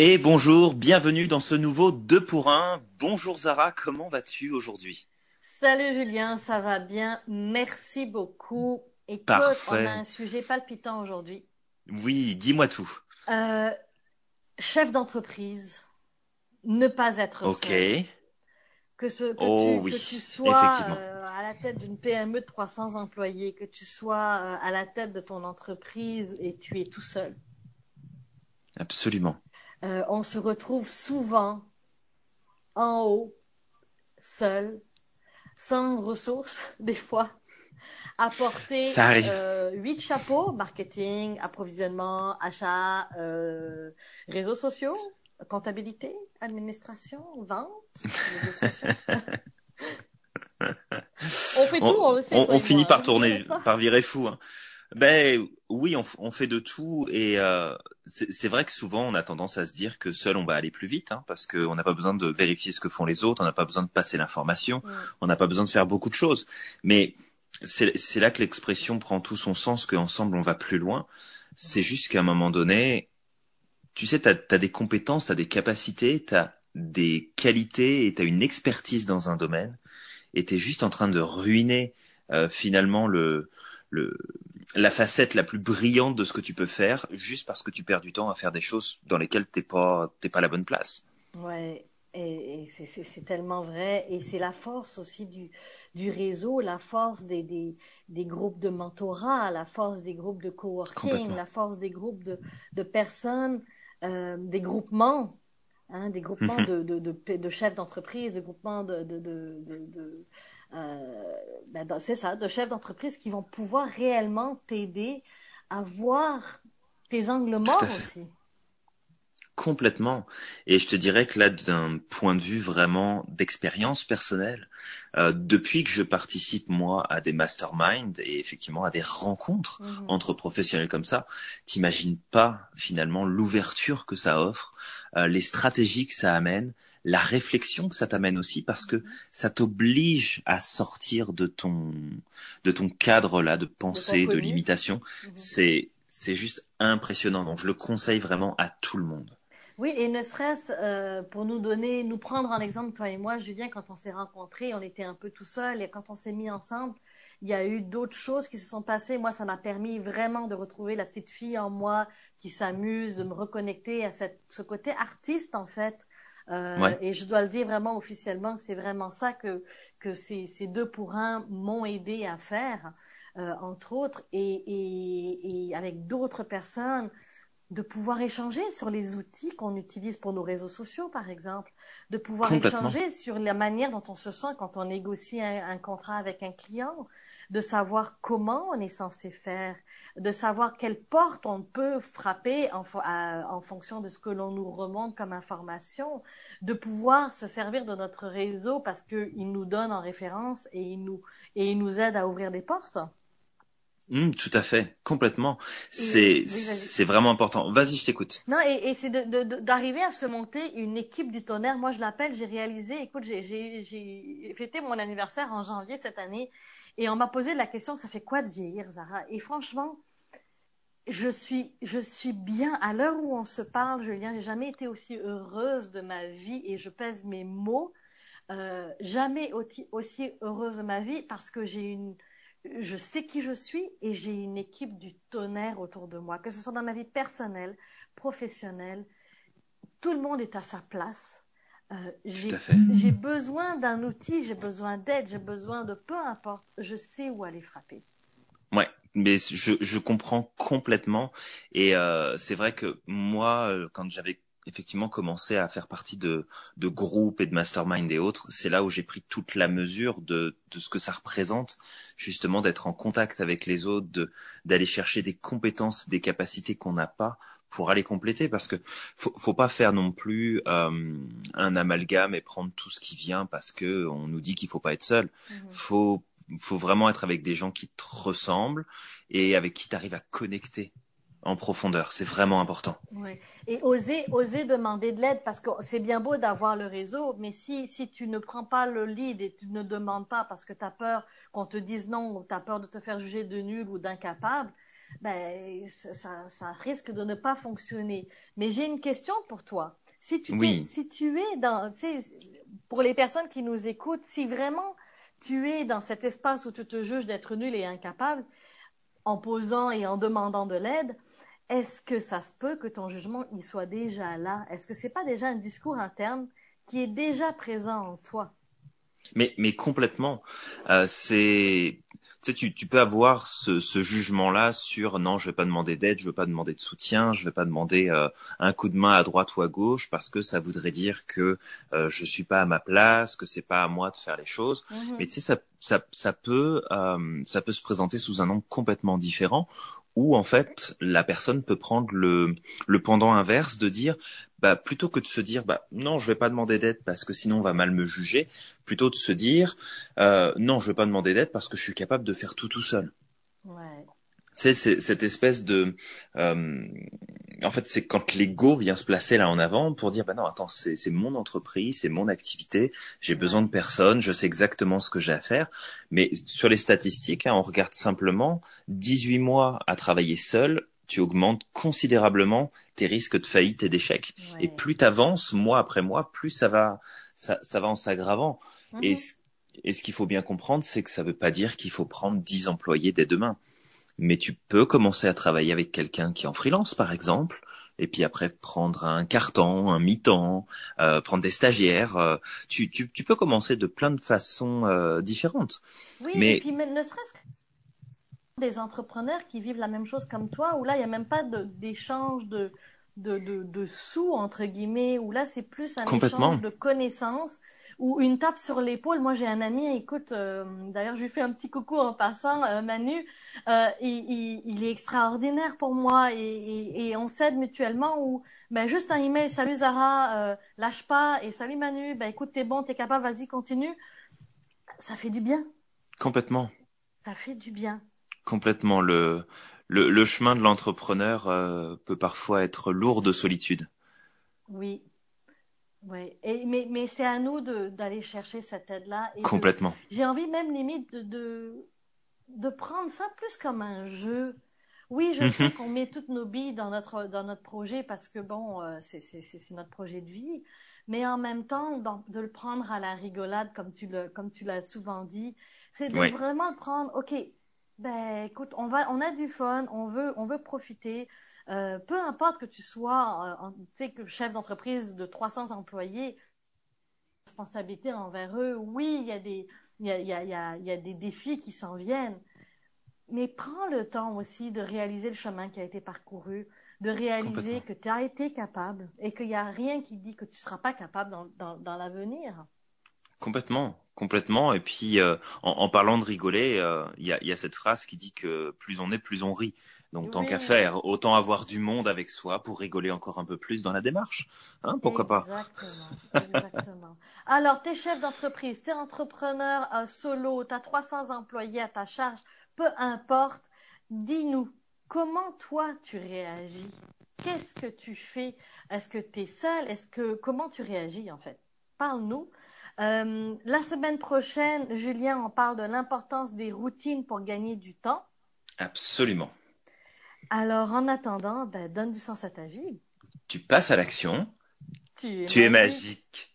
Et bonjour, bienvenue dans ce nouveau 2 pour 1. Bonjour Zara, comment vas-tu aujourd'hui? Salut Julien, ça va bien, merci beaucoup. Écoute, Parfait. on a un sujet palpitant aujourd'hui. Oui, dis-moi tout. Euh, chef d'entreprise, ne pas être Ok. seul. Que, ce, que, Oh tu, oui, que tu sois euh, à la tête d'une PME de 300 employés, que tu sois euh, à la tête de ton entreprise et tu es tout seul. Absolument. Euh, on se retrouve souvent en haut, seul, sans ressources, des fois, à porter euh, huit chapeaux, marketing, approvisionnement, achat, euh, réseaux sociaux, comptabilité, administration, vente, négociation. on fait tout, on le sait. on- toi on et finit par hein, tourner, par virer fou. hein. Ben oui, on, on fait de tout et euh, c'est vrai que souvent on a tendance à se dire que seul on va aller plus vite hein, parce qu'on n'a pas besoin de vérifier ce que font les autres, on n'a pas besoin de passer l'information, on n'a pas besoin de faire beaucoup de choses. Mais c'est c'est là que l'expression prend tout son sens, qu'ensemble on va plus loin. C'est juste qu'à un moment donné, tu sais, tu as, des compétences, tu as des capacités, tu as des qualités et tu as une expertise dans un domaine et tu es juste en train de ruiner euh, finalement le, le, la facette la plus brillante de ce que tu peux faire juste parce que tu perds du temps à faire des choses dans lesquelles t'es pas t'es pas à la bonne place. Ouais, et, et c'est- tellement vrai. Et c'est la force aussi du, du réseau, la force des, des, des groupes de mentorat, la force des groupes de coworking, la force des groupes de, de personnes, euh, des groupements, hein, des groupements Mhm. de, de, de, de chefs d'entreprise, des groupements de, euh, ben, c'est ça, de chefs d'entreprise qui vont pouvoir réellement t'aider à voir tes angles morts aussi. Complètement. Et je te dirais que là, d'un point de vue vraiment d'expérience personnelle, euh, depuis que je participe moi à des masterminds et effectivement à des rencontres Mhm. entre professionnels comme ça, t'imagines pas finalement l'ouverture que ça offre, euh, les stratégies que ça amène, la réflexion que ça t'amène aussi parce que ça t'oblige à sortir de ton de ton cadre là de pensée, de, limitation. Mhm. C'est c'est juste impressionnant. Donc je le conseille vraiment à tout le monde. Oui, et ne serait-ce euh, pour nous donner, nous prendre en exemple, toi et moi, Julien, quand on s'est rencontrés, on était un peu tout seul, et quand on s'est mis ensemble, il y a eu d'autres choses qui se sont passées. Moi, ça m'a permis vraiment de retrouver la petite fille en moi qui s'amuse, de me reconnecter à cette, ce côté artiste, en fait. Euh, Ouais. Et je dois le dire vraiment officiellement que c'est vraiment ça que, que ces, ces deux pour un m'ont aidé à faire, euh, entre autres, et, et, et avec d'autres personnes de pouvoir échanger sur les outils qu'on utilise pour nos réseaux sociaux, par exemple, de pouvoir échanger sur la manière dont on se sent quand on négocie un, un contrat avec un client, de savoir comment on est censé faire, de savoir quelle porte on peut frapper en, à- en fonction de ce que l'on nous remonte comme information, de pouvoir se servir de notre réseau parce qu'il nous donne en référence et il nous, et il nous aide à ouvrir des portes. Hum, tout à fait, complètement. C'est oui, vas-y. c'est vraiment important. Vas-y, je t'écoute. Non, et, et c'est de- de- de- d'arriver à se monter une équipe du tonnerre. Moi, je l'appelle, j'ai réalisé, écoute, j'ai fêté mon anniversaire en janvier cette année et on m'a posé la question, ça fait quoi de vieillir, Zara? Et franchement, je suis, je suis bien, à l'heure où on se parle, Julien, j'ai jamais été aussi heureuse de ma vie et je pèse mes mots, euh, jamais aussi, aussi heureuse de ma vie parce que j'ai une, je sais qui je suis et j'ai une équipe du tonnerre autour de moi, que ce soit dans ma vie personnelle, professionnelle. Tout le monde est à sa place. Euh, j'ai besoin d'un outil, j'ai besoin d'aide, j'ai besoin de peu importe, je sais où aller frapper. Ouais, mais je, je comprends complètement. Et euh, c'est vrai que moi, euh, quand j'avais effectivement commencé à faire partie de, de groupes et de mastermind et autres, c'est là où j'ai pris toute la mesure de, de ce que ça représente, justement d'être en contact avec les autres, de d'aller chercher des compétences, des capacités qu'on n'a pas pour aller compléter, parce que faut, faut pas faire non plus euh, un amalgame et prendre tout ce qui vient parce que on nous dit qu'il faut pas être seul. Mhm. Faut faut vraiment être avec des gens qui te ressemblent et avec qui tu arrives à connecter en profondeur. C'est vraiment important. Ouais. Et oser, oser demander de l'aide parce que c'est bien beau d'avoir le réseau, mais si, si tu ne prends pas le lead et tu ne demandes pas parce que tu as peur qu'on te dise non ou tu as peur de te faire juger de nul ou d'incapable, ben, ça, ça, risque de ne pas fonctionner. Mais j'ai une question pour toi. Si tu, si tu es dans, pour les personnes qui nous écoutent, si vraiment tu es dans cet espace où tu te juges d'être nul et incapable, en posant et en demandant de l'aide, est-ce que ça se peut que ton jugement il soit déjà là? Est-ce que c'est pas déjà un discours interne qui est déjà présent en toi? Mais, mais complètement. Euh, c'est, tu sais, tu, tu peux avoir ce, ce jugement-là sur non, je vais pas demander d'aide, je vais pas demander de soutien, je vais pas demander euh, un coup de main à droite ou à gauche parce que ça voudrait dire que euh, je suis pas à ma place, que c'est pas à moi de faire les choses. Mhm. Mais tu sais, ça, ça, ça peut, euh, ça peut se présenter sous un angle complètement différent où en fait la personne peut prendre le, le pendant inverse de dire bah, plutôt que de se dire bah non je vais pas demander d'aide parce que sinon on va mal me juger plutôt de se dire euh, non je vais pas demander d'aide parce que je suis capable de faire tout tout seul ouais. c'est cette espèce de euh, en fait, c'est quand l'ego vient se placer là en avant pour dire, bah non, attends, c'est mon entreprise, c'est mon activité, j'ai besoin de personne, je sais exactement ce que j'ai à faire. Mais sur les statistiques, hein, on regarde simplement 18 mois à travailler seul, tu augmentes considérablement tes risques de faillite et d'échec. Et plus tu avances mois après mois, plus ça va, ça, ça va en s'aggravant. Et, et ce qu'il faut bien comprendre, c'est que ça ne veut pas dire qu'il faut prendre 10 employés dès demain mais tu peux commencer à travailler avec quelqu'un qui est en freelance, par exemple, et puis après prendre un carton, un mi-temps, euh, prendre des stagiaires. Euh, tu, tu, tu, peux commencer de plein de façons euh, différentes. Oui, mais... et puis ne serait-ce que des entrepreneurs qui vivent la même chose comme toi, où là, il n'y a même pas d'échange de, de, de, de, sous, entre guillemets, où là, c'est plus un échange de connaissances ou une tape sur l'épaule. Moi, j'ai un ami, écoute, euh, d'ailleurs, je lui fais un petit coucou en passant, euh, Manu. Euh, il, il, est extraordinaire pour moi et, et, et on s'aide mutuellement. Ou ben juste un email, salut Zara, euh, lâche pas et salut Manu. Ben écoute, t'es bon, t'es capable, vas-y, continue. Ça fait du bien. Complètement. Ça fait du bien. Complètement. Le le, le chemin de l'entrepreneur peut parfois être lourd de solitude. Oui, oui, mais, mais c'est à nous d'aller chercher cette aide-là. Complètement. J'ai envie même limite de, de, de, prendre ça plus comme un jeu. Oui, je sais mhm. qu'on met toutes nos billes dans notre, dans notre projet parce que bon, euh, c'est notre projet de vie, mais en même temps, de le prendre à la rigolade, comme tu le, comme tu l'as souvent dit, c'est de vraiment le prendre. Ok, ben écoute, on va, on a du fun, on veut, on veut profiter. Euh, peu importe que tu sois euh, sais, chef d'entreprise de 300 employés, responsabilité envers eux, oui, il y a des, il y a, y, a, y a des défis qui s'en viennent, mais prends le temps aussi de réaliser le chemin qui a été parcouru, de réaliser que tu as été capable et qu'il n'y a rien qui dit que tu ne seras pas capable dans, dans, dans l'avenir. Complètement, complètement. Et puis, euh, en, en, parlant de rigoler, il y, a, y, a, cette phrase qui dit que plus on est, plus on rit. Donc tant qu'à faire, autant avoir du monde avec soi pour rigoler encore un peu plus dans la démarche. Hein, pourquoi pas Exactement. Alors, t'es chef d'entreprise, t'es entrepreneur euh, solo, t'as 300 employés à ta charge, peu importe. Dis-nous, comment toi tu réagis? Qu'est-ce que tu fais? Est-ce que tu es seul? Est-ce que comment tu réagis en fait? Parle-nous. Euh, la semaine prochaine, Julien en parle de l'importance des routines pour gagner du temps. Absolument. Alors, en attendant, ben, donne du sens à ta vie. Tu passes à l'action. Tu es tu magique. Es magique.